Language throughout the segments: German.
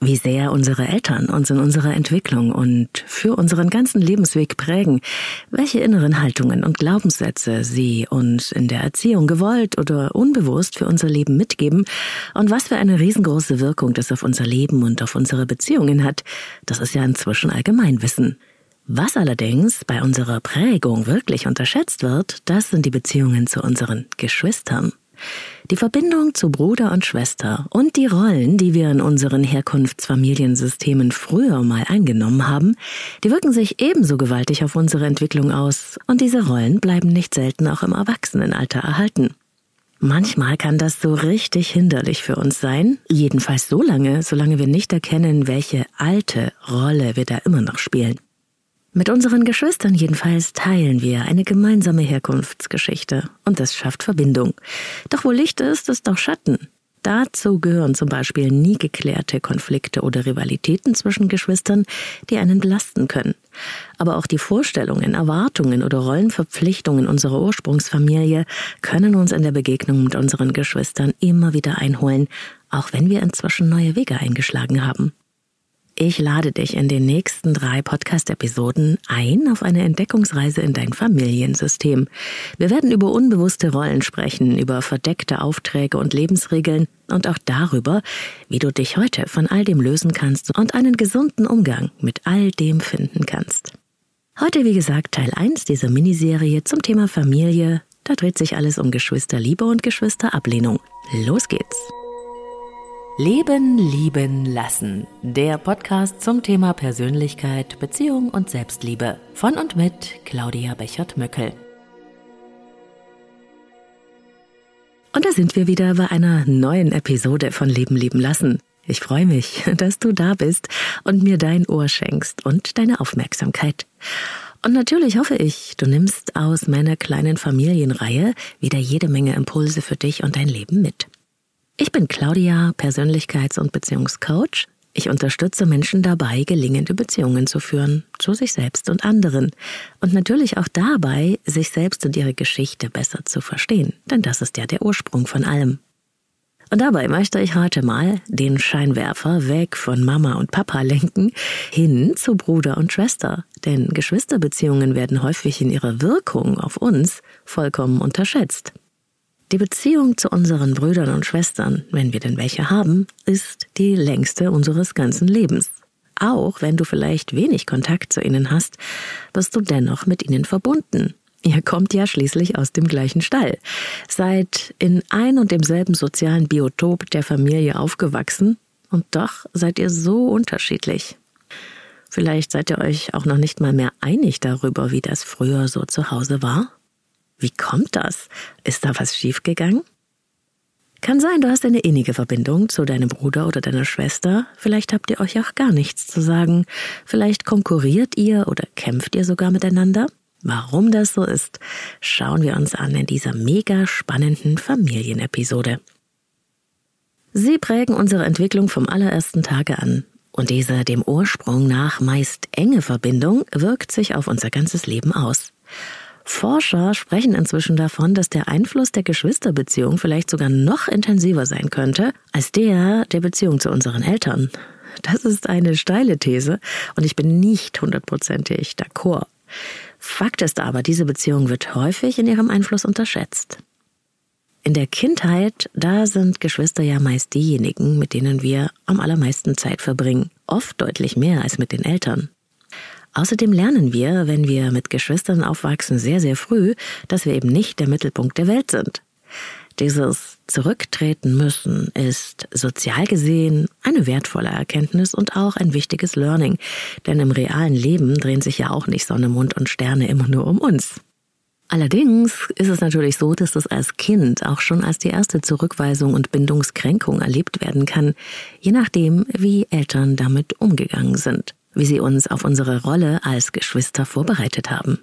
wie sehr unsere Eltern uns in unserer Entwicklung und für unseren ganzen Lebensweg prägen, welche inneren Haltungen und Glaubenssätze sie uns in der Erziehung gewollt oder unbewusst für unser Leben mitgeben und was für eine riesengroße Wirkung das auf unser Leben und auf unsere Beziehungen hat, das ist ja inzwischen Allgemeinwissen. Was allerdings bei unserer Prägung wirklich unterschätzt wird, das sind die Beziehungen zu unseren Geschwistern. Die Verbindung zu Bruder und Schwester und die Rollen, die wir in unseren Herkunftsfamiliensystemen früher mal eingenommen haben, die wirken sich ebenso gewaltig auf unsere Entwicklung aus, und diese Rollen bleiben nicht selten auch im Erwachsenenalter erhalten. Manchmal kann das so richtig hinderlich für uns sein, jedenfalls so lange, solange wir nicht erkennen, welche alte Rolle wir da immer noch spielen. Mit unseren Geschwistern jedenfalls teilen wir eine gemeinsame Herkunftsgeschichte und das schafft Verbindung. Doch wo Licht ist, ist auch Schatten. Dazu gehören zum Beispiel nie geklärte Konflikte oder Rivalitäten zwischen Geschwistern, die einen belasten können. Aber auch die Vorstellungen, Erwartungen oder Rollenverpflichtungen unserer Ursprungsfamilie können uns in der Begegnung mit unseren Geschwistern immer wieder einholen, auch wenn wir inzwischen neue Wege eingeschlagen haben. Ich lade dich in den nächsten drei Podcast-Episoden ein auf eine Entdeckungsreise in dein Familiensystem. Wir werden über unbewusste Rollen sprechen, über verdeckte Aufträge und Lebensregeln und auch darüber, wie du dich heute von all dem lösen kannst und einen gesunden Umgang mit all dem finden kannst. Heute, wie gesagt, Teil 1 dieser Miniserie zum Thema Familie. Da dreht sich alles um Geschwisterliebe und Geschwisterablehnung. Los geht's! Leben, lieben, lassen. Der Podcast zum Thema Persönlichkeit, Beziehung und Selbstliebe. Von und mit Claudia Bechert-Möckel. Und da sind wir wieder bei einer neuen Episode von Leben, lieben, lassen. Ich freue mich, dass du da bist und mir dein Ohr schenkst und deine Aufmerksamkeit. Und natürlich hoffe ich, du nimmst aus meiner kleinen Familienreihe wieder jede Menge Impulse für dich und dein Leben mit. Ich bin Claudia, Persönlichkeits- und Beziehungscoach. Ich unterstütze Menschen dabei, gelingende Beziehungen zu führen, zu sich selbst und anderen. Und natürlich auch dabei, sich selbst und ihre Geschichte besser zu verstehen. Denn das ist ja der Ursprung von allem. Und dabei möchte ich heute mal den Scheinwerfer weg von Mama und Papa lenken, hin zu Bruder und Schwester. Denn Geschwisterbeziehungen werden häufig in ihrer Wirkung auf uns vollkommen unterschätzt. Die Beziehung zu unseren Brüdern und Schwestern, wenn wir denn welche haben, ist die längste unseres ganzen Lebens. Auch wenn du vielleicht wenig Kontakt zu ihnen hast, bist du dennoch mit ihnen verbunden. Ihr kommt ja schließlich aus dem gleichen Stall, seid in ein und demselben sozialen Biotop der Familie aufgewachsen und doch seid ihr so unterschiedlich. Vielleicht seid ihr euch auch noch nicht mal mehr einig darüber, wie das früher so zu Hause war. Wie kommt das? Ist da was schiefgegangen? Kann sein, du hast eine innige Verbindung zu deinem Bruder oder deiner Schwester. Vielleicht habt ihr euch auch gar nichts zu sagen. Vielleicht konkurriert ihr oder kämpft ihr sogar miteinander. Warum das so ist, schauen wir uns an in dieser mega spannenden Familienepisode. Sie prägen unsere Entwicklung vom allerersten Tage an. Und diese dem Ursprung nach meist enge Verbindung wirkt sich auf unser ganzes Leben aus. Forscher sprechen inzwischen davon, dass der Einfluss der Geschwisterbeziehung vielleicht sogar noch intensiver sein könnte als der der Beziehung zu unseren Eltern. Das ist eine steile These und ich bin nicht hundertprozentig d'accord. Fakt ist aber, diese Beziehung wird häufig in ihrem Einfluss unterschätzt. In der Kindheit, da sind Geschwister ja meist diejenigen, mit denen wir am allermeisten Zeit verbringen. Oft deutlich mehr als mit den Eltern. Außerdem lernen wir, wenn wir mit Geschwistern aufwachsen, sehr, sehr früh, dass wir eben nicht der Mittelpunkt der Welt sind. Dieses Zurücktreten müssen ist sozial gesehen eine wertvolle Erkenntnis und auch ein wichtiges Learning, denn im realen Leben drehen sich ja auch nicht Sonne, Mond und Sterne immer nur um uns. Allerdings ist es natürlich so, dass das als Kind auch schon als die erste Zurückweisung und Bindungskränkung erlebt werden kann, je nachdem, wie Eltern damit umgegangen sind wie sie uns auf unsere Rolle als Geschwister vorbereitet haben.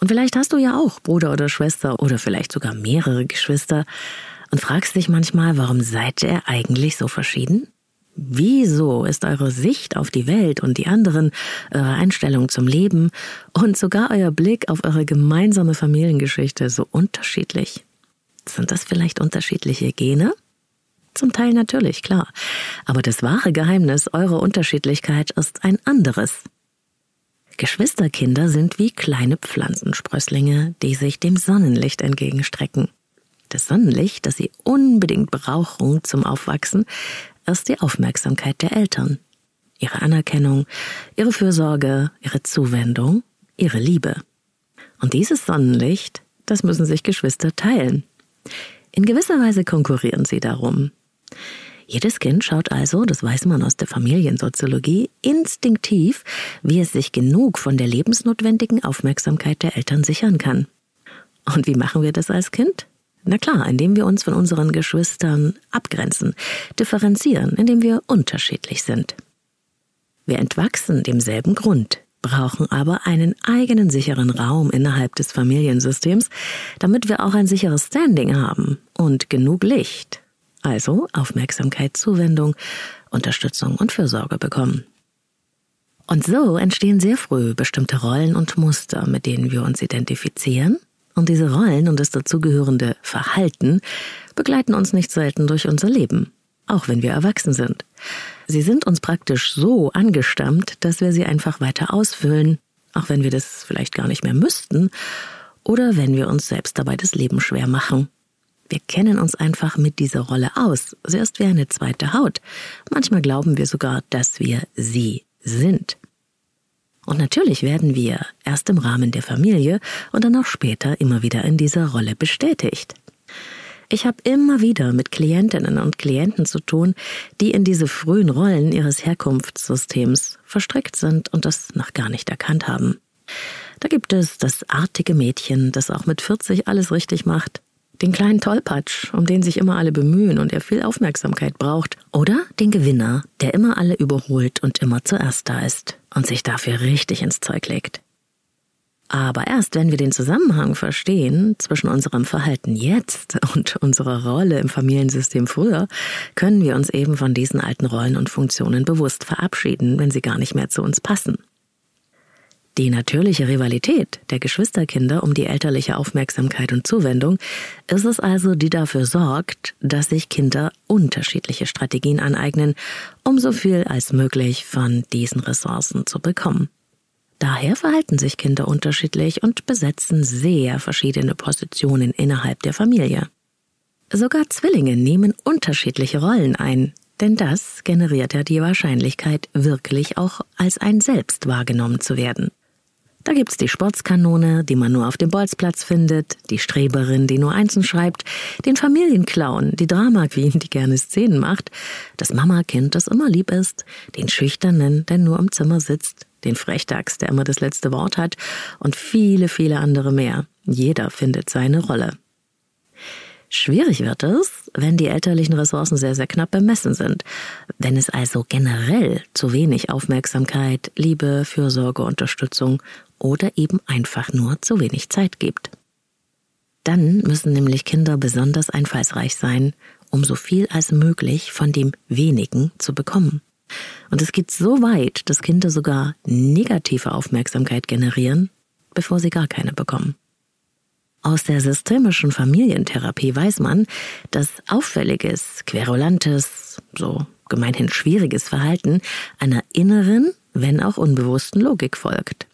Und vielleicht hast du ja auch Bruder oder Schwester oder vielleicht sogar mehrere Geschwister und fragst dich manchmal, warum seid ihr eigentlich so verschieden? Wieso ist eure Sicht auf die Welt und die anderen, eure Einstellung zum Leben und sogar euer Blick auf eure gemeinsame Familiengeschichte so unterschiedlich? Sind das vielleicht unterschiedliche Gene? Zum Teil natürlich, klar. Aber das wahre Geheimnis eurer Unterschiedlichkeit ist ein anderes. Geschwisterkinder sind wie kleine Pflanzensprösslinge, die sich dem Sonnenlicht entgegenstrecken. Das Sonnenlicht, das sie unbedingt brauchen zum Aufwachsen, ist die Aufmerksamkeit der Eltern. Ihre Anerkennung, ihre Fürsorge, ihre Zuwendung, ihre Liebe. Und dieses Sonnenlicht, das müssen sich Geschwister teilen. In gewisser Weise konkurrieren sie darum. Jedes Kind schaut also, das weiß man aus der Familiensoziologie, instinktiv, wie es sich genug von der lebensnotwendigen Aufmerksamkeit der Eltern sichern kann. Und wie machen wir das als Kind? Na klar, indem wir uns von unseren Geschwistern abgrenzen, differenzieren, indem wir unterschiedlich sind. Wir entwachsen demselben Grund, brauchen aber einen eigenen sicheren Raum innerhalb des Familiensystems, damit wir auch ein sicheres Standing haben und genug Licht, also Aufmerksamkeit, Zuwendung, Unterstützung und Fürsorge bekommen. Und so entstehen sehr früh bestimmte Rollen und Muster, mit denen wir uns identifizieren, und diese Rollen und das dazugehörende Verhalten begleiten uns nicht selten durch unser Leben, auch wenn wir erwachsen sind. Sie sind uns praktisch so angestammt, dass wir sie einfach weiter ausfüllen, auch wenn wir das vielleicht gar nicht mehr müssten oder wenn wir uns selbst dabei das Leben schwer machen. Wir kennen uns einfach mit dieser Rolle aus. Sie ist wie eine zweite Haut. Manchmal glauben wir sogar, dass wir sie sind. Und natürlich werden wir erst im Rahmen der Familie und dann auch später immer wieder in dieser Rolle bestätigt. Ich habe immer wieder mit Klientinnen und Klienten zu tun, die in diese frühen Rollen ihres Herkunftssystems verstrickt sind und das noch gar nicht erkannt haben. Da gibt es das artige Mädchen, das auch mit 40 alles richtig macht, den kleinen Tollpatsch, um den sich immer alle bemühen und er viel Aufmerksamkeit braucht, oder den Gewinner, der immer alle überholt und immer zuerst da ist und sich dafür richtig ins Zeug legt. Aber erst wenn wir den Zusammenhang verstehen zwischen unserem Verhalten jetzt und unserer Rolle im Familiensystem früher, können wir uns eben von diesen alten Rollen und Funktionen bewusst verabschieden, wenn sie gar nicht mehr zu uns passen. Die natürliche Rivalität der Geschwisterkinder um die elterliche Aufmerksamkeit und Zuwendung ist es also, die dafür sorgt, dass sich Kinder unterschiedliche Strategien aneignen, um so viel als möglich von diesen Ressourcen zu bekommen. Daher verhalten sich Kinder unterschiedlich und besetzen sehr verschiedene Positionen innerhalb der Familie. Sogar Zwillinge nehmen unterschiedliche Rollen ein, denn das generiert ja die Wahrscheinlichkeit, wirklich auch als ein Selbst wahrgenommen zu werden. Da gibt's die Sportskanone, die man nur auf dem Bolzplatz findet, die Streberin, die nur Einsen schreibt, den Familienclown, die Drama Queen, die gerne Szenen macht, das Mama-Kind, das immer lieb ist, den Schüchternen, der nur im Zimmer sitzt, den Frechdachs, der immer das letzte Wort hat, und viele, viele andere mehr. Jeder findet seine Rolle. Schwierig wird es, wenn die elterlichen Ressourcen sehr, sehr knapp bemessen sind. Wenn es also generell zu wenig Aufmerksamkeit, Liebe, Fürsorge, Unterstützung oder eben einfach nur zu wenig Zeit gibt. Dann müssen nämlich Kinder besonders einfallsreich sein, um so viel als möglich von dem wenigen zu bekommen. Und es geht so weit, dass Kinder sogar negative Aufmerksamkeit generieren, bevor sie gar keine bekommen. Aus der systemischen Familientherapie weiß man, dass auffälliges, querulantes, so gemeinhin schwieriges Verhalten einer inneren, wenn auch unbewussten Logik folgt.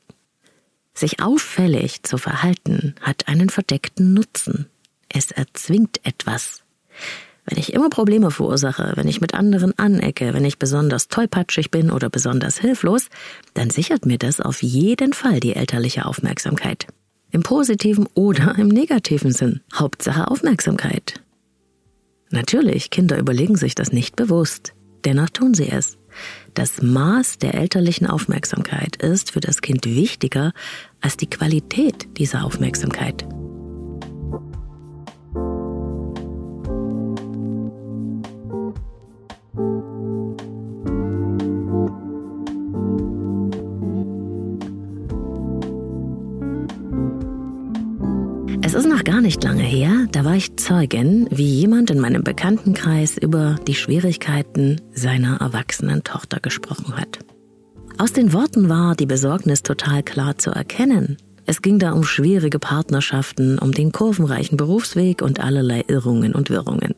Sich auffällig zu verhalten hat einen verdeckten Nutzen. Es erzwingt etwas. Wenn ich immer Probleme verursache, wenn ich mit anderen anecke, wenn ich besonders tollpatschig bin oder besonders hilflos, dann sichert mir das auf jeden Fall die elterliche Aufmerksamkeit. Im positiven oder im negativen Sinn. Hauptsache Aufmerksamkeit. Natürlich, Kinder überlegen sich das nicht bewusst. Dennoch tun sie es. Das Maß der elterlichen Aufmerksamkeit ist für das Kind wichtiger als die Qualität dieser Aufmerksamkeit. Es ist noch gar nicht lange her, da war ich Zeugin, wie jemand in meinem Bekanntenkreis über die Schwierigkeiten seiner erwachsenen Tochter gesprochen hat. Aus den Worten war die Besorgnis total klar zu erkennen. Es ging da um schwierige Partnerschaften, um den kurvenreichen Berufsweg und allerlei Irrungen und Wirrungen.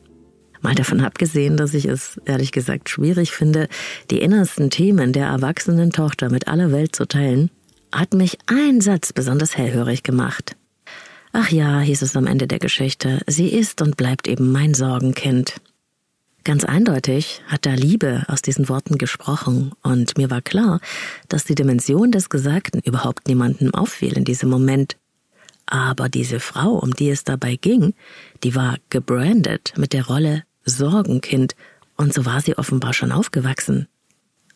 Mal davon abgesehen, dass ich es ehrlich gesagt schwierig finde, die innersten Themen der erwachsenen Tochter mit aller Welt zu teilen, hat mich ein Satz besonders hellhörig gemacht. Ach ja, hieß es am Ende der Geschichte, sie ist und bleibt eben mein Sorgenkind. Ganz eindeutig hat da Liebe aus diesen Worten gesprochen, und mir war klar, dass die Dimension des Gesagten überhaupt niemandem auffiel in diesem Moment. Aber diese Frau, um die es dabei ging, die war gebrandet mit der Rolle Sorgenkind, und so war sie offenbar schon aufgewachsen.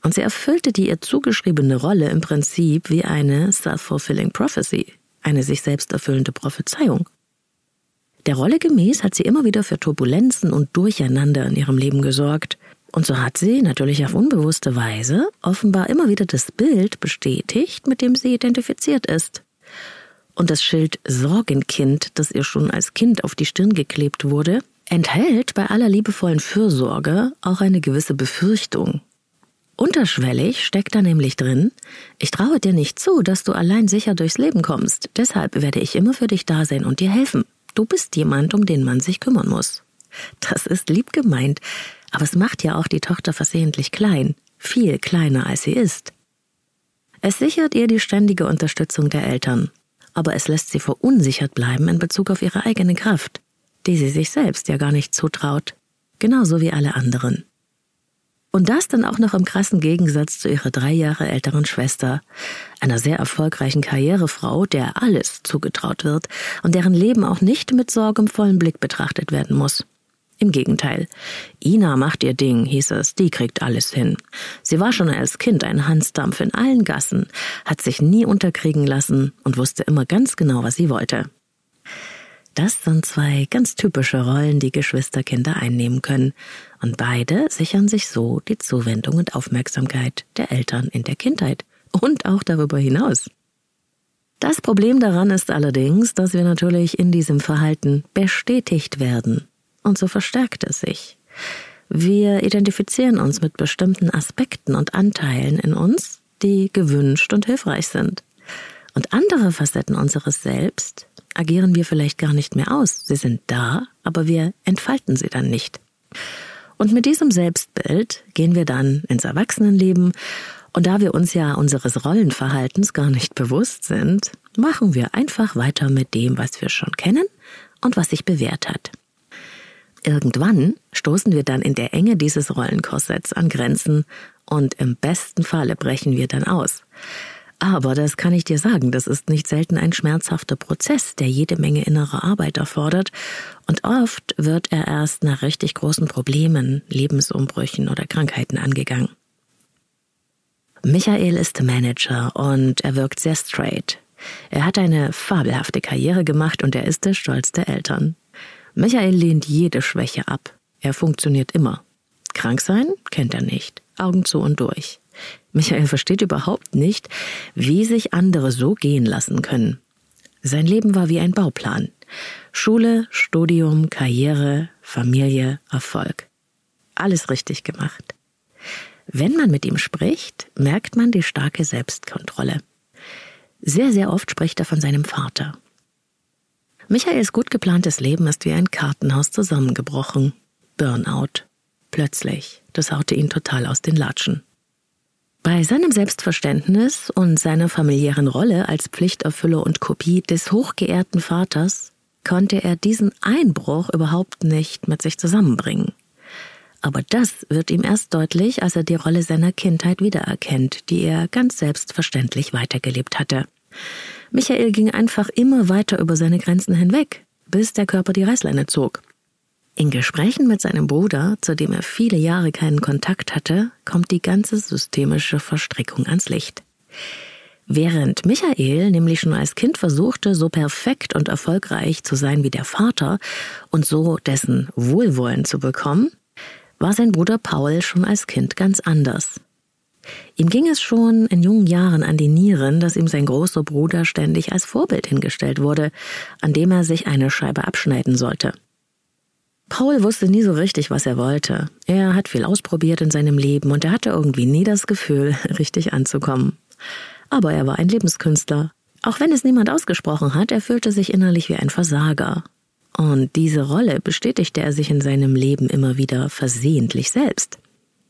Und sie erfüllte die ihr zugeschriebene Rolle im Prinzip wie eine self-fulfilling prophecy, eine sich selbst erfüllende Prophezeiung. Der Rolle gemäß hat sie immer wieder für Turbulenzen und Durcheinander in ihrem Leben gesorgt. Und so hat sie, natürlich auf unbewusste Weise, offenbar immer wieder das Bild bestätigt, mit dem sie identifiziert ist. Und das Schild Sorgenkind, das ihr schon als Kind auf die Stirn geklebt wurde, enthält bei aller liebevollen Fürsorge auch eine gewisse Befürchtung. Unterschwellig steckt da nämlich drin, ich traue dir nicht zu, dass du allein sicher durchs Leben kommst, deshalb werde ich immer für dich da sein und dir helfen. Du bist jemand, um den man sich kümmern muss. Das ist lieb gemeint, aber es macht ja auch die Tochter versehentlich klein, viel kleiner als sie ist. Es sichert ihr die ständige Unterstützung der Eltern, aber es lässt sie verunsichert bleiben in Bezug auf ihre eigene Kraft die sie sich selbst ja gar nicht zutraut, genauso wie alle anderen. Und das dann auch noch im krassen Gegensatz zu ihrer drei Jahre älteren Schwester, einer sehr erfolgreichen Karrierefrau, der alles zugetraut wird und deren Leben auch nicht mit sorgenvollem Blick betrachtet werden muss. Im Gegenteil. Ina macht ihr Ding, hieß es, die kriegt alles hin. Sie war schon als Kind ein Hansdampf in allen Gassen, hat sich nie unterkriegen lassen und wusste immer ganz genau, was sie wollte. Das sind zwei ganz typische Rollen, die Geschwisterkinder einnehmen können, und beide sichern sich so die Zuwendung und Aufmerksamkeit der Eltern in der Kindheit und auch darüber hinaus. Das Problem daran ist allerdings, dass wir natürlich in diesem Verhalten bestätigt werden, und so verstärkt es sich. Wir identifizieren uns mit bestimmten Aspekten und Anteilen in uns, die gewünscht und hilfreich sind. Und andere Facetten unseres Selbst agieren wir vielleicht gar nicht mehr aus. Sie sind da, aber wir entfalten sie dann nicht. Und mit diesem Selbstbild gehen wir dann ins Erwachsenenleben und da wir uns ja unseres Rollenverhaltens gar nicht bewusst sind, machen wir einfach weiter mit dem, was wir schon kennen und was sich bewährt hat. Irgendwann stoßen wir dann in der Enge dieses Rollenkorsetts an Grenzen und im besten Falle brechen wir dann aus. Aber das kann ich dir sagen, das ist nicht selten ein schmerzhafter Prozess, der jede Menge innere Arbeit erfordert. Und oft wird er erst nach richtig großen Problemen, Lebensumbrüchen oder Krankheiten angegangen. Michael ist Manager und er wirkt sehr straight. Er hat eine fabelhafte Karriere gemacht und er ist der Stolz der Eltern. Michael lehnt jede Schwäche ab. Er funktioniert immer. Krank sein kennt er nicht. Augen zu und durch. Michael versteht überhaupt nicht, wie sich andere so gehen lassen können. Sein Leben war wie ein Bauplan. Schule, Studium, Karriere, Familie, Erfolg. Alles richtig gemacht. Wenn man mit ihm spricht, merkt man die starke Selbstkontrolle. Sehr, sehr oft spricht er von seinem Vater. Michaels gut geplantes Leben ist wie ein Kartenhaus zusammengebrochen. Burnout. Plötzlich. Das haute ihn total aus den Latschen. Bei seinem Selbstverständnis und seiner familiären Rolle als Pflichterfüller und Kopie des hochgeehrten Vaters konnte er diesen Einbruch überhaupt nicht mit sich zusammenbringen. Aber das wird ihm erst deutlich, als er die Rolle seiner Kindheit wiedererkennt, die er ganz selbstverständlich weitergelebt hatte. Michael ging einfach immer weiter über seine Grenzen hinweg, bis der Körper die Reißleine zog. In Gesprächen mit seinem Bruder, zu dem er viele Jahre keinen Kontakt hatte, kommt die ganze systemische Verstrickung ans Licht. Während Michael nämlich schon als Kind versuchte, so perfekt und erfolgreich zu sein wie der Vater und so dessen Wohlwollen zu bekommen, war sein Bruder Paul schon als Kind ganz anders. Ihm ging es schon in jungen Jahren an die Nieren, dass ihm sein großer Bruder ständig als Vorbild hingestellt wurde, an dem er sich eine Scheibe abschneiden sollte. Paul wusste nie so richtig, was er wollte. Er hat viel ausprobiert in seinem Leben und er hatte irgendwie nie das Gefühl, richtig anzukommen. Aber er war ein Lebenskünstler. Auch wenn es niemand ausgesprochen hat, er fühlte sich innerlich wie ein Versager. Und diese Rolle bestätigte er sich in seinem Leben immer wieder versehentlich selbst.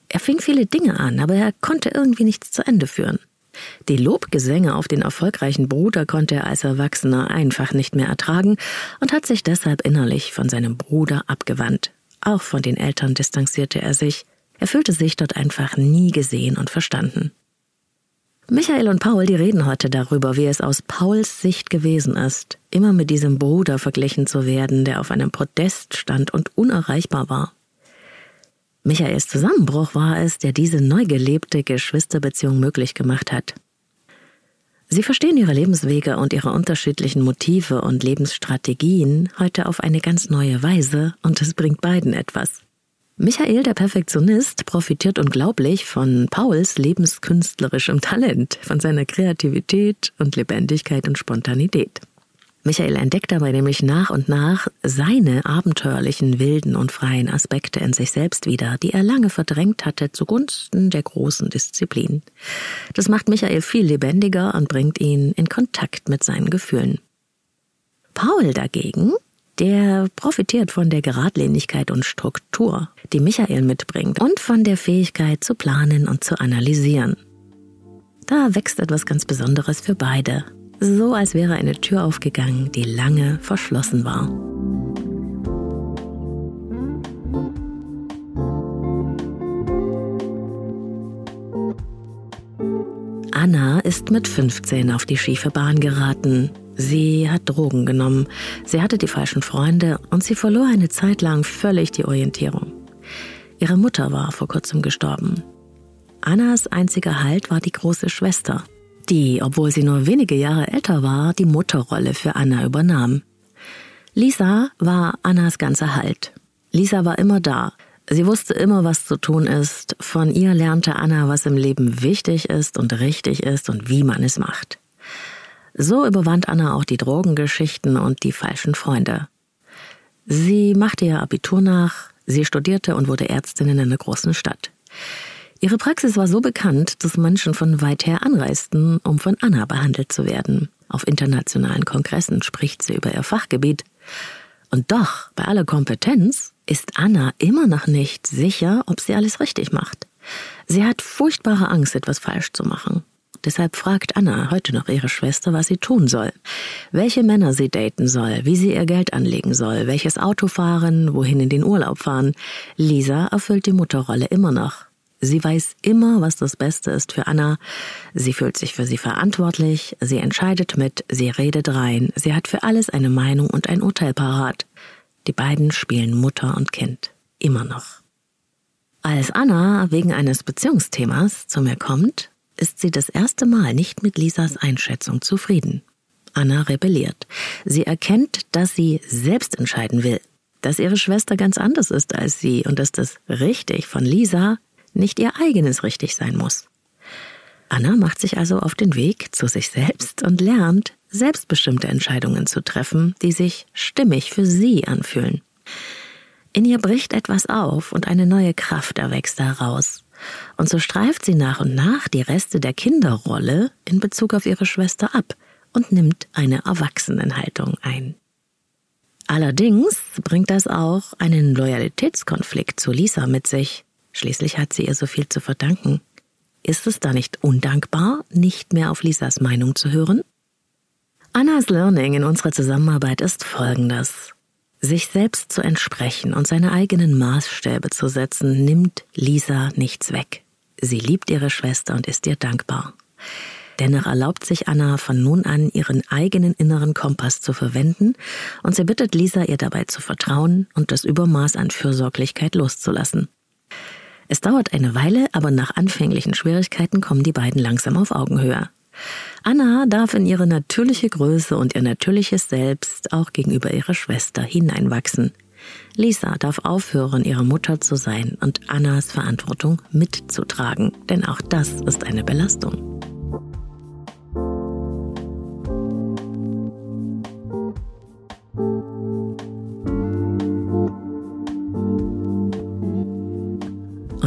Er fing viele Dinge an, aber er konnte irgendwie nichts zu Ende führen. Die Lobgesänge auf den erfolgreichen Bruder konnte er als Erwachsener einfach nicht mehr ertragen und hat sich deshalb innerlich von seinem Bruder abgewandt. Auch von den Eltern distanzierte er sich. Er fühlte sich dort einfach nie gesehen und verstanden. Michael und Paul, die reden heute darüber, wie es aus Pauls Sicht gewesen ist, immer mit diesem Bruder verglichen zu werden, der auf einem Podest stand und unerreichbar war. Michaels Zusammenbruch war es, der diese neu gelebte Geschwisterbeziehung möglich gemacht hat. Sie verstehen ihre Lebenswege und ihre unterschiedlichen Motive und Lebensstrategien heute auf eine ganz neue Weise und es bringt beiden etwas. Michael, der Perfektionist, profitiert unglaublich von Pauls lebenskünstlerischem Talent, von seiner Kreativität und Lebendigkeit und Spontanität. Michael entdeckt dabei nämlich nach und nach seine abenteuerlichen, wilden und freien Aspekte in sich selbst wieder, die er lange verdrängt hatte zugunsten der großen Disziplin. Das macht Michael viel lebendiger und bringt ihn in Kontakt mit seinen Gefühlen. Paul dagegen, der profitiert von der Geradlinigkeit und Struktur, die Michael mitbringt, und von der Fähigkeit zu planen und zu analysieren. Da wächst etwas ganz Besonderes für beide, so als wäre eine Tür aufgegangen, die lange verschlossen war. Anna ist mit 15 auf die schiefe Bahn geraten. Sie hat Drogen genommen, sie hatte die falschen Freunde und sie verlor eine Zeit lang völlig die Orientierung. Ihre Mutter war vor kurzem gestorben. Annas einziger Halt war die große Schwester, die, obwohl sie nur wenige Jahre älter war, die Mutterrolle für Anna übernahm. Lisa war Annas ganzer Halt. Lisa war immer da. Sie wusste immer, was zu tun ist. Von ihr lernte Anna, was im Leben wichtig ist und richtig ist und wie man es macht. So überwand Anna auch die Drogengeschichten und die falschen Freunde. Sie machte ihr Abitur nach, sie studierte und wurde Ärztin in einer großen Stadt. Ihre Praxis war so bekannt, dass Menschen von weit her anreisten, um von Anna behandelt zu werden. Auf internationalen Kongressen spricht sie über ihr Fachgebiet. Und doch, bei aller Kompetenz, ist Anna immer noch nicht sicher, ob sie alles richtig macht. Sie hat furchtbare Angst, etwas falsch zu machen. Deshalb fragt Anna heute noch ihre Schwester, was sie tun soll. Welche Männer sie daten soll, wie sie ihr Geld anlegen soll, welches Auto fahren, wohin in den Urlaub fahren. Lisa erfüllt die Mutterrolle immer noch. Sie weiß immer, was das Beste ist für Anna. Sie fühlt sich für sie verantwortlich, sie entscheidet mit, sie redet rein, sie hat für alles eine Meinung und ein Urteil parat. Die beiden spielen Mutter und Kind. Immer noch. Als Anna wegen eines Beziehungsthemas zu mir kommt, ist sie das erste Mal nicht mit Lisas Einschätzung zufrieden. Anna rebelliert. Sie erkennt, dass sie selbst entscheiden will, dass ihre Schwester ganz anders ist als sie und dass das richtig von Lisa nicht ihr eigenes richtig sein muss. Anna macht sich also auf den Weg zu sich selbst und lernt, selbstbestimmte Entscheidungen zu treffen, die sich stimmig für sie anfühlen. In ihr bricht etwas auf und eine neue Kraft erwächst daraus. Und so streift sie nach und nach die Reste der Kinderrolle in Bezug auf ihre Schwester ab und nimmt eine Erwachsenenhaltung ein. Allerdings bringt das auch einen Loyalitätskonflikt zu Lisa mit sich. Schließlich hat sie ihr so viel zu verdanken. Ist es da nicht undankbar, nicht mehr auf Lisas Meinung zu hören? Annas Learning in unserer Zusammenarbeit ist folgendes. Sich selbst zu entsprechen und seine eigenen Maßstäbe zu setzen, nimmt Lisa nichts weg. Sie liebt ihre Schwester und ist ihr dankbar. Dennoch erlaubt sich Anna von nun an ihren eigenen inneren Kompass zu verwenden und sie bittet Lisa, ihr dabei zu vertrauen und das Übermaß an Fürsorglichkeit loszulassen. Es dauert eine Weile, aber nach anfänglichen Schwierigkeiten kommen die beiden langsam auf Augenhöhe. Anna darf in ihre natürliche Größe und ihr natürliches Selbst auch gegenüber ihrer Schwester hineinwachsen. Lisa darf aufhören, ihre Mutter zu sein und Annas Verantwortung mitzutragen, denn auch das ist eine Belastung.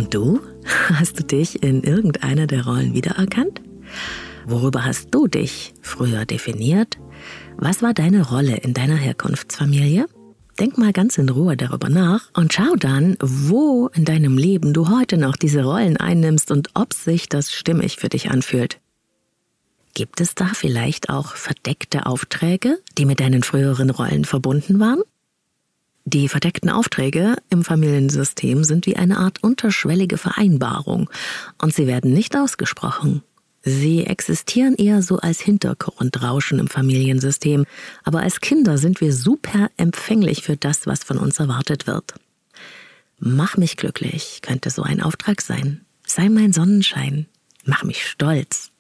Und du? Hast du dich in irgendeiner der Rollen wiedererkannt? Worüber hast du dich früher definiert? Was war deine Rolle in deiner Herkunftsfamilie? Denk mal ganz in Ruhe darüber nach und schau dann, wo in deinem Leben du heute noch diese Rollen einnimmst und ob sich das stimmig für dich anfühlt. Gibt es da vielleicht auch verdeckte Aufträge, die mit deinen früheren Rollen verbunden waren? Die verdeckten Aufträge im Familiensystem sind wie eine Art unterschwellige Vereinbarung und sie werden nicht ausgesprochen. Sie existieren eher so als Hintergrundrauschen im Familiensystem, aber als Kinder sind wir super empfänglich für das, was von uns erwartet wird. Mach mich glücklich könnte so ein Auftrag sein. Sei mein Sonnenschein. Mach mich stolz.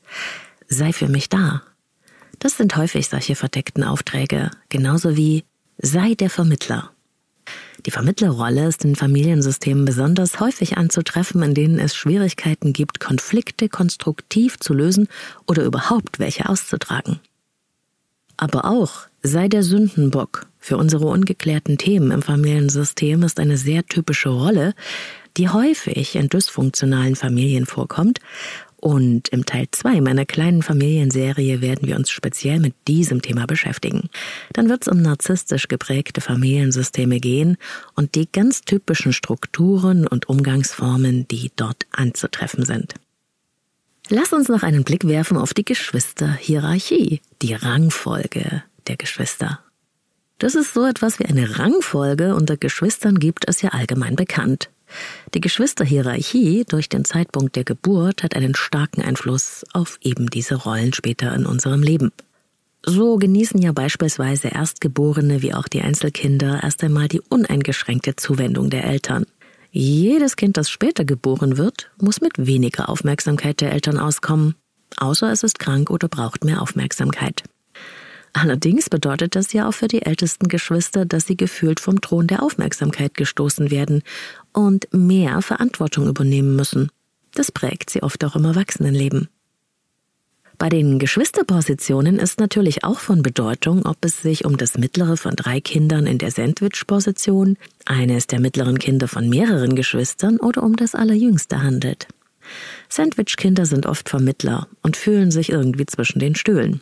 Sei für mich da. Das sind häufig solche verdeckten Aufträge, genauso wie sei der Vermittler. Die Vermittlerrolle ist in Familiensystemen besonders häufig anzutreffen, in denen es Schwierigkeiten gibt, Konflikte konstruktiv zu lösen oder überhaupt welche auszutragen. Aber auch sei der Sündenbock für unsere ungeklärten Themen im Familiensystem ist eine sehr typische Rolle, die häufig in dysfunktionalen Familien vorkommt und im Teil 2 meiner kleinen Familienserie werden wir uns speziell mit diesem Thema beschäftigen. Dann wird es um narzisstisch geprägte Familiensysteme gehen und die ganz typischen Strukturen und Umgangsformen, die dort anzutreffen sind. Lass uns noch einen Blick werfen auf die Geschwisterhierarchie, die Rangfolge der Geschwister. Das ist so etwas wie eine Rangfolge unter Geschwistern gibt es ja allgemein bekannt. Die Geschwisterhierarchie durch den Zeitpunkt der Geburt hat einen starken Einfluss auf eben diese Rollen später in unserem Leben. So genießen ja beispielsweise Erstgeborene wie auch die Einzelkinder erst einmal die uneingeschränkte Zuwendung der Eltern. Jedes Kind, das später geboren wird, muss mit weniger Aufmerksamkeit der Eltern auskommen, außer es ist krank oder braucht mehr Aufmerksamkeit. Allerdings bedeutet das ja auch für die ältesten Geschwister, dass sie gefühlt vom Thron der Aufmerksamkeit gestoßen werden und mehr Verantwortung übernehmen müssen. Das prägt sie oft auch im Erwachsenenleben. Bei den Geschwisterpositionen ist natürlich auch von Bedeutung, ob es sich um das mittlere von drei Kindern in der Sandwich-Position, eines der mittleren Kinder von mehreren Geschwistern oder um das allerjüngste handelt. Sandwich-Kinder sind oft Vermittler und fühlen sich irgendwie zwischen den Stühlen.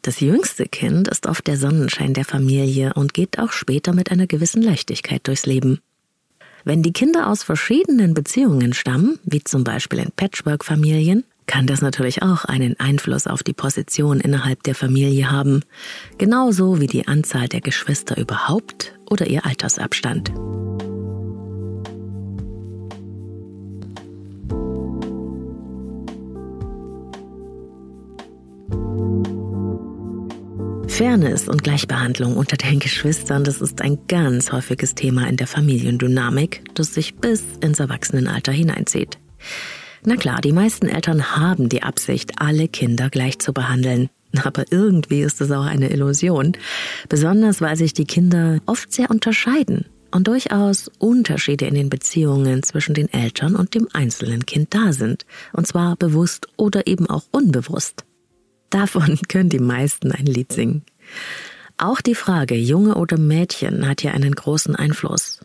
Das jüngste Kind ist oft der Sonnenschein der Familie und geht auch später mit einer gewissen Leichtigkeit durchs Leben. Wenn die Kinder aus verschiedenen Beziehungen stammen, wie zum Beispiel in Patchwork-Familien, kann das natürlich auch einen Einfluss auf die Position innerhalb der Familie haben, genauso wie die Anzahl der Geschwister überhaupt oder ihr Altersabstand. Fairness und Gleichbehandlung unter den Geschwistern, das ist ein ganz häufiges Thema in der Familiendynamik, das sich bis ins Erwachsenenalter hineinzieht. Na klar, die meisten Eltern haben die Absicht, alle Kinder gleich zu behandeln. Aber irgendwie ist es auch eine Illusion, besonders weil sich die Kinder oft sehr unterscheiden und durchaus Unterschiede in den Beziehungen zwischen den Eltern und dem einzelnen Kind da sind, und zwar bewusst oder eben auch unbewusst. Davon können die meisten ein Lied singen. Auch die Frage Junge oder Mädchen hat hier einen großen Einfluss.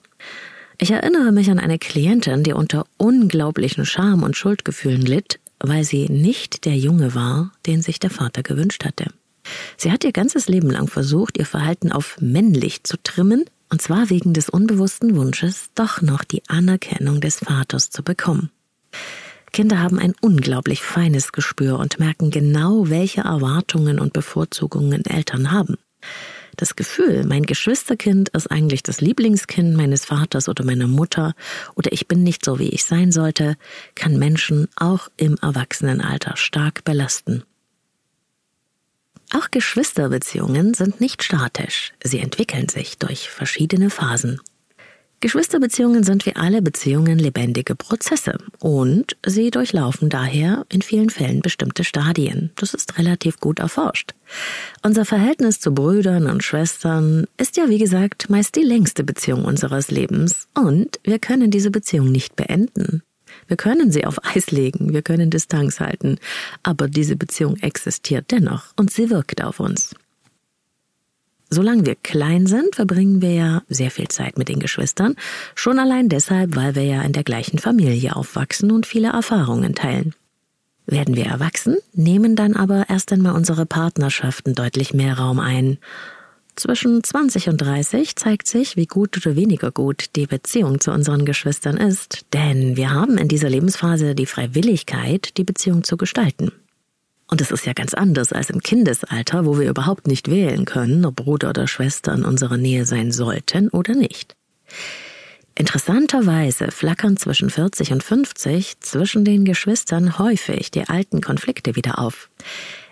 Ich erinnere mich an eine Klientin, die unter unglaublichen Scham und Schuldgefühlen litt, weil sie nicht der Junge war, den sich der Vater gewünscht hatte. Sie hat ihr ganzes Leben lang versucht, ihr Verhalten auf männlich zu trimmen, und zwar wegen des unbewussten Wunsches, doch noch die Anerkennung des Vaters zu bekommen. Kinder haben ein unglaublich feines Gespür und merken genau, welche Erwartungen und Bevorzugungen Eltern haben. Das Gefühl, mein Geschwisterkind ist eigentlich das Lieblingskind meines Vaters oder meiner Mutter oder ich bin nicht so, wie ich sein sollte, kann Menschen auch im Erwachsenenalter stark belasten. Auch Geschwisterbeziehungen sind nicht statisch, sie entwickeln sich durch verschiedene Phasen. Geschwisterbeziehungen sind wie alle Beziehungen lebendige Prozesse und sie durchlaufen daher in vielen Fällen bestimmte Stadien. Das ist relativ gut erforscht. Unser Verhältnis zu Brüdern und Schwestern ist ja, wie gesagt, meist die längste Beziehung unseres Lebens und wir können diese Beziehung nicht beenden. Wir können sie auf Eis legen, wir können Distanz halten, aber diese Beziehung existiert dennoch und sie wirkt auf uns. Solange wir klein sind, verbringen wir ja sehr viel Zeit mit den Geschwistern, schon allein deshalb, weil wir ja in der gleichen Familie aufwachsen und viele Erfahrungen teilen. Werden wir erwachsen, nehmen dann aber erst einmal unsere Partnerschaften deutlich mehr Raum ein. Zwischen 20 und 30 zeigt sich, wie gut oder weniger gut die Beziehung zu unseren Geschwistern ist, denn wir haben in dieser Lebensphase die Freiwilligkeit, die Beziehung zu gestalten. Und es ist ja ganz anders als im Kindesalter, wo wir überhaupt nicht wählen können, ob Bruder oder Schwester in unserer Nähe sein sollten oder nicht. Interessanterweise flackern zwischen 40 und 50 zwischen den Geschwistern häufig die alten Konflikte wieder auf.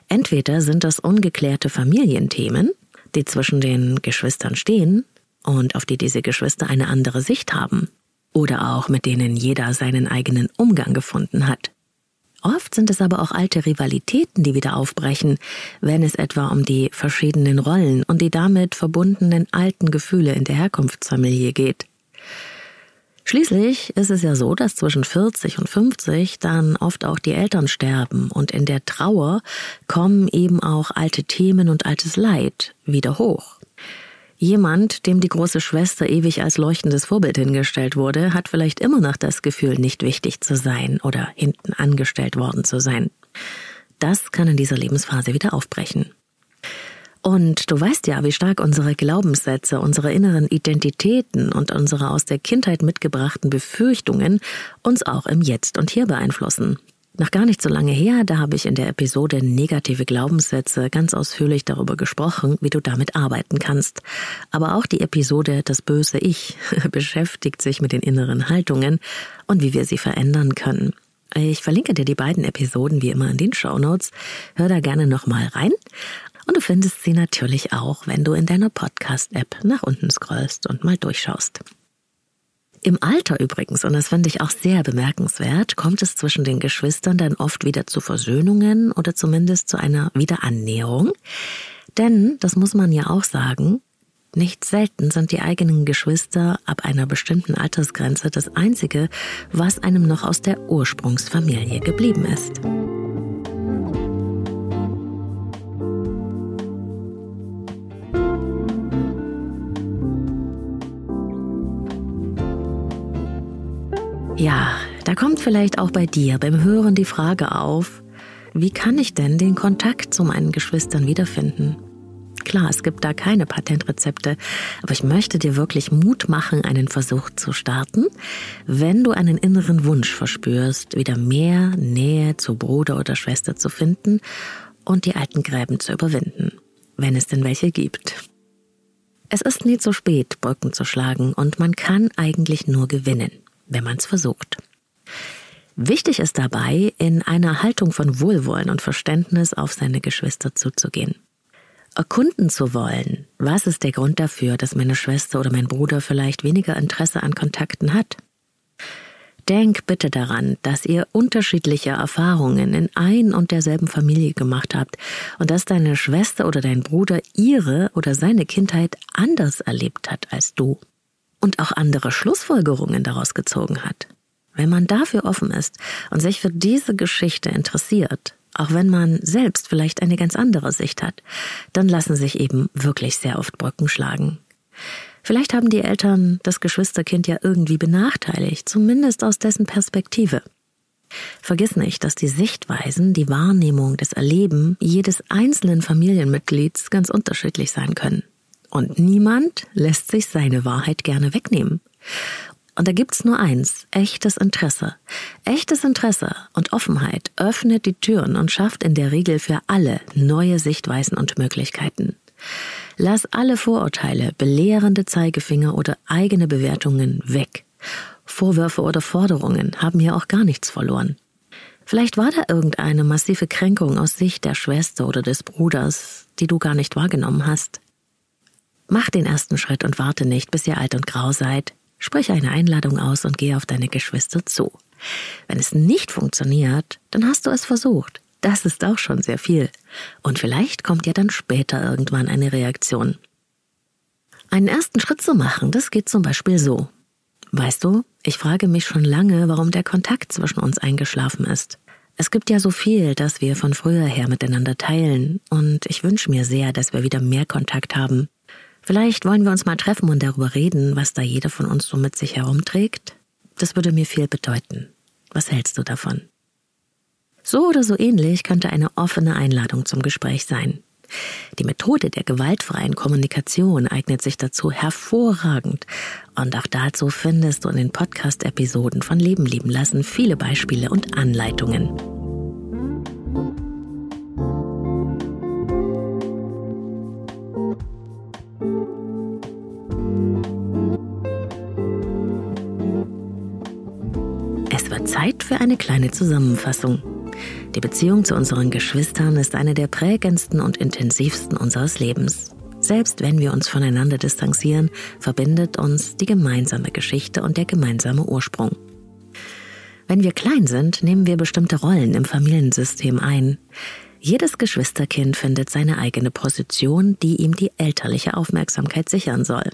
Entweder sind das ungeklärte Familienthemen, die zwischen den Geschwistern stehen und auf die diese Geschwister eine andere Sicht haben, oder auch mit denen jeder seinen eigenen Umgang gefunden hat. Oft sind es aber auch alte Rivalitäten, die wieder aufbrechen, wenn es etwa um die verschiedenen Rollen und die damit verbundenen alten Gefühle in der Herkunftsfamilie geht. Schließlich ist es ja so, dass zwischen 40 und 50 dann oft auch die Eltern sterben und in der Trauer kommen eben auch alte Themen und altes Leid wieder hoch. Jemand, dem die große Schwester ewig als leuchtendes Vorbild hingestellt wurde, hat vielleicht immer noch das Gefühl, nicht wichtig zu sein oder hinten angestellt worden zu sein. Das kann in dieser Lebensphase wieder aufbrechen. Und du weißt ja, wie stark unsere Glaubenssätze, unsere inneren Identitäten und unsere aus der Kindheit mitgebrachten Befürchtungen uns auch im Jetzt und Hier beeinflussen. Noch gar nicht so lange her, da habe ich in der Episode Negative Glaubenssätze ganz ausführlich darüber gesprochen, wie du damit arbeiten kannst. Aber auch die Episode Das böse Ich beschäftigt sich mit den inneren Haltungen und wie wir sie verändern können. Ich verlinke dir die beiden Episoden wie immer in den Show Notes. Hör da gerne nochmal rein. Und du findest sie natürlich auch, wenn du in deiner Podcast-App nach unten scrollst und mal durchschaust. Im Alter übrigens, und das finde ich auch sehr bemerkenswert, kommt es zwischen den Geschwistern dann oft wieder zu Versöhnungen oder zumindest zu einer Wiederannäherung. Denn, das muss man ja auch sagen, nicht selten sind die eigenen Geschwister ab einer bestimmten Altersgrenze das Einzige, was einem noch aus der Ursprungsfamilie geblieben ist. Vielleicht auch bei dir beim Hören die Frage auf, wie kann ich denn den Kontakt zu meinen Geschwistern wiederfinden? Klar, es gibt da keine Patentrezepte, aber ich möchte dir wirklich Mut machen, einen Versuch zu starten, wenn du einen inneren Wunsch verspürst, wieder mehr Nähe zu Bruder oder Schwester zu finden und die alten Gräben zu überwinden, wenn es denn welche gibt. Es ist nie zu spät, Brücken zu schlagen und man kann eigentlich nur gewinnen wenn man es versucht. Wichtig ist dabei, in einer Haltung von Wohlwollen und Verständnis auf seine Geschwister zuzugehen. Erkunden zu wollen, was ist der Grund dafür, dass meine Schwester oder mein Bruder vielleicht weniger Interesse an Kontakten hat? Denk bitte daran, dass ihr unterschiedliche Erfahrungen in ein und derselben Familie gemacht habt und dass deine Schwester oder dein Bruder ihre oder seine Kindheit anders erlebt hat als du und auch andere Schlussfolgerungen daraus gezogen hat. Wenn man dafür offen ist und sich für diese Geschichte interessiert, auch wenn man selbst vielleicht eine ganz andere Sicht hat, dann lassen sich eben wirklich sehr oft Brücken schlagen. Vielleicht haben die Eltern das Geschwisterkind ja irgendwie benachteiligt, zumindest aus dessen Perspektive. Vergiss nicht, dass die Sichtweisen, die Wahrnehmung, das Erleben jedes einzelnen Familienmitglieds ganz unterschiedlich sein können. Und niemand lässt sich seine Wahrheit gerne wegnehmen. Und da gibt's nur eins, echtes Interesse. Echtes Interesse und Offenheit öffnet die Türen und schafft in der Regel für alle neue Sichtweisen und Möglichkeiten. Lass alle Vorurteile, belehrende Zeigefinger oder eigene Bewertungen weg. Vorwürfe oder Forderungen haben hier auch gar nichts verloren. Vielleicht war da irgendeine massive Kränkung aus Sicht der Schwester oder des Bruders, die du gar nicht wahrgenommen hast. Mach den ersten Schritt und warte nicht, bis ihr alt und grau seid. Sprich eine Einladung aus und geh auf deine Geschwister zu. Wenn es nicht funktioniert, dann hast du es versucht. Das ist auch schon sehr viel. Und vielleicht kommt ja dann später irgendwann eine Reaktion. Einen ersten Schritt zu machen, das geht zum Beispiel so. Weißt du, ich frage mich schon lange, warum der Kontakt zwischen uns eingeschlafen ist. Es gibt ja so viel, das wir von früher her miteinander teilen, und ich wünsche mir sehr, dass wir wieder mehr Kontakt haben. Vielleicht wollen wir uns mal treffen und darüber reden, was da jeder von uns so mit sich herumträgt. Das würde mir viel bedeuten. Was hältst du davon? So oder so ähnlich könnte eine offene Einladung zum Gespräch sein. Die Methode der gewaltfreien Kommunikation eignet sich dazu hervorragend. Und auch dazu findest du in den Podcast-Episoden von Leben lieben lassen viele Beispiele und Anleitungen. Es wird Zeit für eine kleine Zusammenfassung. Die Beziehung zu unseren Geschwistern ist eine der prägendsten und intensivsten unseres Lebens. Selbst wenn wir uns voneinander distanzieren, verbindet uns die gemeinsame Geschichte und der gemeinsame Ursprung. Wenn wir klein sind, nehmen wir bestimmte Rollen im Familiensystem ein. Jedes Geschwisterkind findet seine eigene Position, die ihm die elterliche Aufmerksamkeit sichern soll.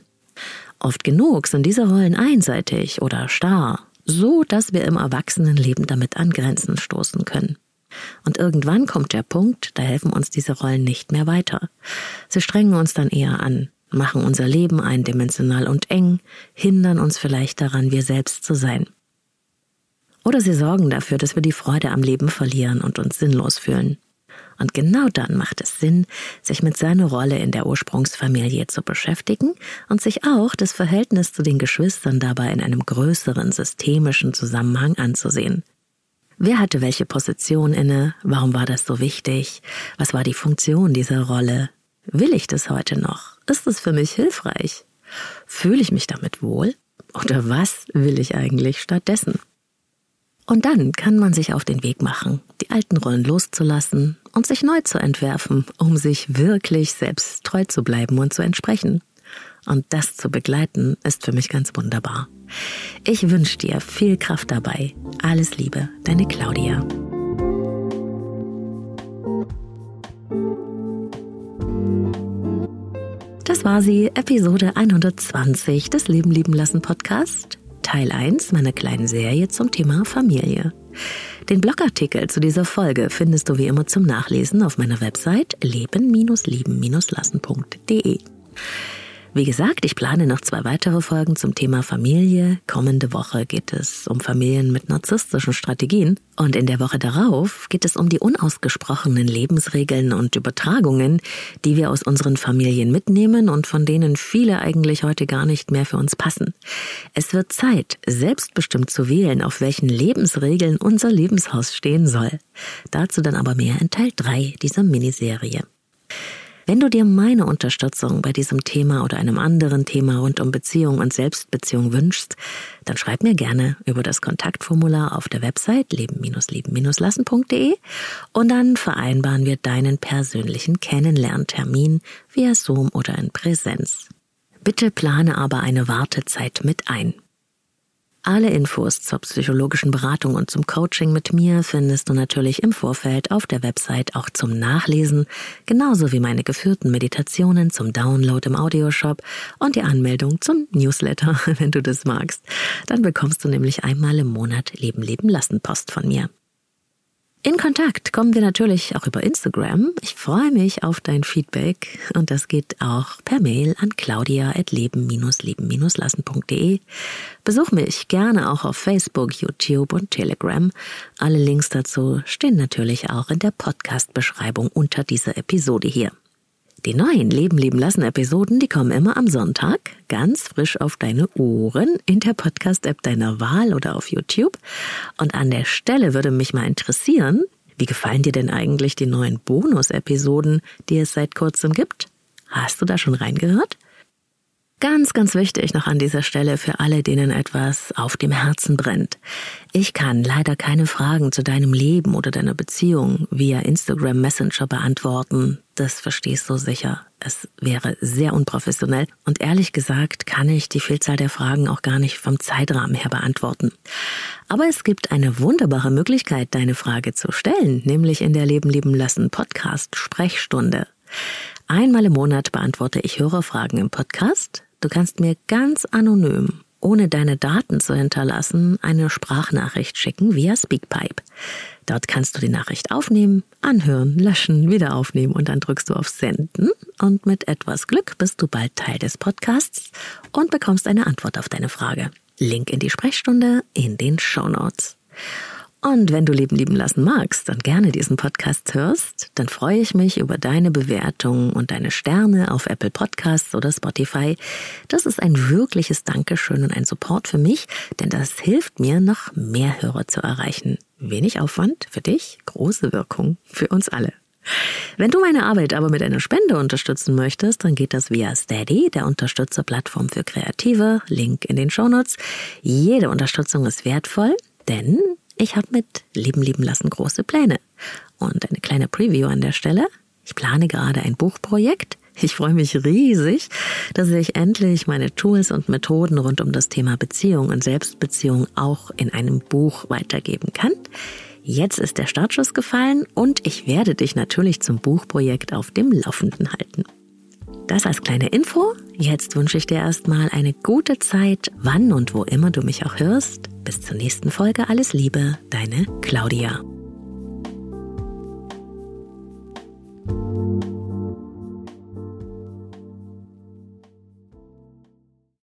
Oft genug sind diese Rollen einseitig oder starr, so dass wir im Erwachsenenleben damit an Grenzen stoßen können. Und irgendwann kommt der Punkt, da helfen uns diese Rollen nicht mehr weiter. Sie strengen uns dann eher an, machen unser Leben eindimensional und eng, hindern uns vielleicht daran, wir selbst zu sein. Oder sie sorgen dafür, dass wir die Freude am Leben verlieren und uns sinnlos fühlen. Und genau dann macht es Sinn, sich mit seiner Rolle in der Ursprungsfamilie zu beschäftigen und sich auch das Verhältnis zu den Geschwistern dabei in einem größeren systemischen Zusammenhang anzusehen. Wer hatte welche Position inne? Warum war das so wichtig? Was war die Funktion dieser Rolle? Will ich das heute noch? Ist es für mich hilfreich? Fühle ich mich damit wohl? Oder was will ich eigentlich stattdessen? Und dann kann man sich auf den Weg machen, die alten Rollen loszulassen und sich neu zu entwerfen, um sich wirklich selbst treu zu bleiben und zu entsprechen. Und das zu begleiten, ist für mich ganz wunderbar. Ich wünsche dir viel Kraft dabei. Alles Liebe, deine Claudia. Das war sie, Episode 120 des Leben lieben lassen Podcast, Teil 1 meiner kleinen Serie zum Thema Familie. Den Blogartikel zu dieser Folge findest du wie immer zum Nachlesen auf meiner Website leben-lieben-lassen.de. Wie gesagt, ich plane noch zwei weitere Folgen zum Thema Familie. Kommende Woche geht es um Familien mit narzisstischen Strategien. Und in der Woche darauf geht es um die unausgesprochenen Lebensregeln und Übertragungen, die wir aus unseren Familien mitnehmen und von denen viele eigentlich heute gar nicht mehr für uns passen. Es wird Zeit, selbstbestimmt zu wählen, auf welchen Lebensregeln unser Lebenshaus stehen soll. Dazu dann aber mehr in Teil 3 dieser Miniserie. Wenn du dir meine Unterstützung bei diesem Thema oder einem anderen Thema rund um Beziehung und Selbstbeziehung wünschst, dann schreib mir gerne über das Kontaktformular auf der Website leben-leben-lassen.de und dann vereinbaren wir deinen persönlichen Kennenlerntermin via Zoom oder in Präsenz. Bitte plane aber eine Wartezeit mit ein. Alle Infos zur psychologischen Beratung und zum Coaching mit mir findest du natürlich im Vorfeld auf der Website auch zum Nachlesen, genauso wie meine geführten Meditationen zum Download im Audioshop und die Anmeldung zum Newsletter, wenn du das magst. Dann bekommst du nämlich einmal im Monat Leben leben lassen Post von mir. In Kontakt kommen wir natürlich auch über Instagram. Ich freue mich auf dein Feedback und das geht auch per Mail an claudia.leben-leben-lassen.de. Besuch mich gerne auch auf Facebook, YouTube und Telegram. Alle Links dazu stehen natürlich auch in der Podcast-Beschreibung unter dieser Episode hier. Die neuen Leben leben lassen Episoden, die kommen immer am Sonntag, ganz frisch auf deine Ohren in der Podcast-App deiner Wahl oder auf YouTube. Und an der Stelle würde mich mal interessieren, wie gefallen dir denn eigentlich die neuen Bonus-Episoden, die es seit kurzem gibt? Hast du da schon reingehört? Ganz, ganz wichtig noch an dieser Stelle für alle, denen etwas auf dem Herzen brennt. Ich kann leider keine Fragen zu deinem Leben oder deiner Beziehung via Instagram Messenger beantworten. Das verstehst du sicher. Es wäre sehr unprofessionell und ehrlich gesagt kann ich die Vielzahl der Fragen auch gar nicht vom Zeitrahmen her beantworten. Aber es gibt eine wunderbare Möglichkeit, deine Frage zu stellen, nämlich in der Leben lieben lassen Podcast Sprechstunde. Einmal im Monat beantworte ich Hörerfragen im Podcast Du kannst mir ganz anonym, ohne deine Daten zu hinterlassen, eine Sprachnachricht schicken via Speakpipe. Dort kannst du die Nachricht aufnehmen, anhören, löschen, wieder aufnehmen und dann drückst du auf Senden und mit etwas Glück bist du bald Teil des Podcasts und bekommst eine Antwort auf deine Frage. Link in die Sprechstunde in den Show Notes. Und wenn du Leben lieben lassen magst und gerne diesen Podcast hörst, dann freue ich mich über deine Bewertung und deine Sterne auf Apple Podcasts oder Spotify. Das ist ein wirkliches Dankeschön und ein Support für mich, denn das hilft mir, noch mehr Hörer zu erreichen. Wenig Aufwand für dich, große Wirkung für uns alle. Wenn du meine Arbeit aber mit einer Spende unterstützen möchtest, dann geht das via Steady, der Unterstützerplattform für Kreative, Link in den Shownotes. Jede Unterstützung ist wertvoll, denn ich habe mit Leben lieben lassen große Pläne. Und eine kleine Preview an der Stelle. Ich plane gerade ein Buchprojekt. Ich freue mich riesig, dass ich endlich meine Tools und Methoden rund um das Thema Beziehung und Selbstbeziehung auch in einem Buch weitergeben kann. Jetzt ist der Startschuss gefallen und ich werde dich natürlich zum Buchprojekt auf dem Laufenden halten. Das als kleine Info. Jetzt wünsche ich dir erstmal eine gute Zeit, wann und wo immer du mich auch hörst. Bis zur nächsten Folge. Alles Liebe, deine Claudia.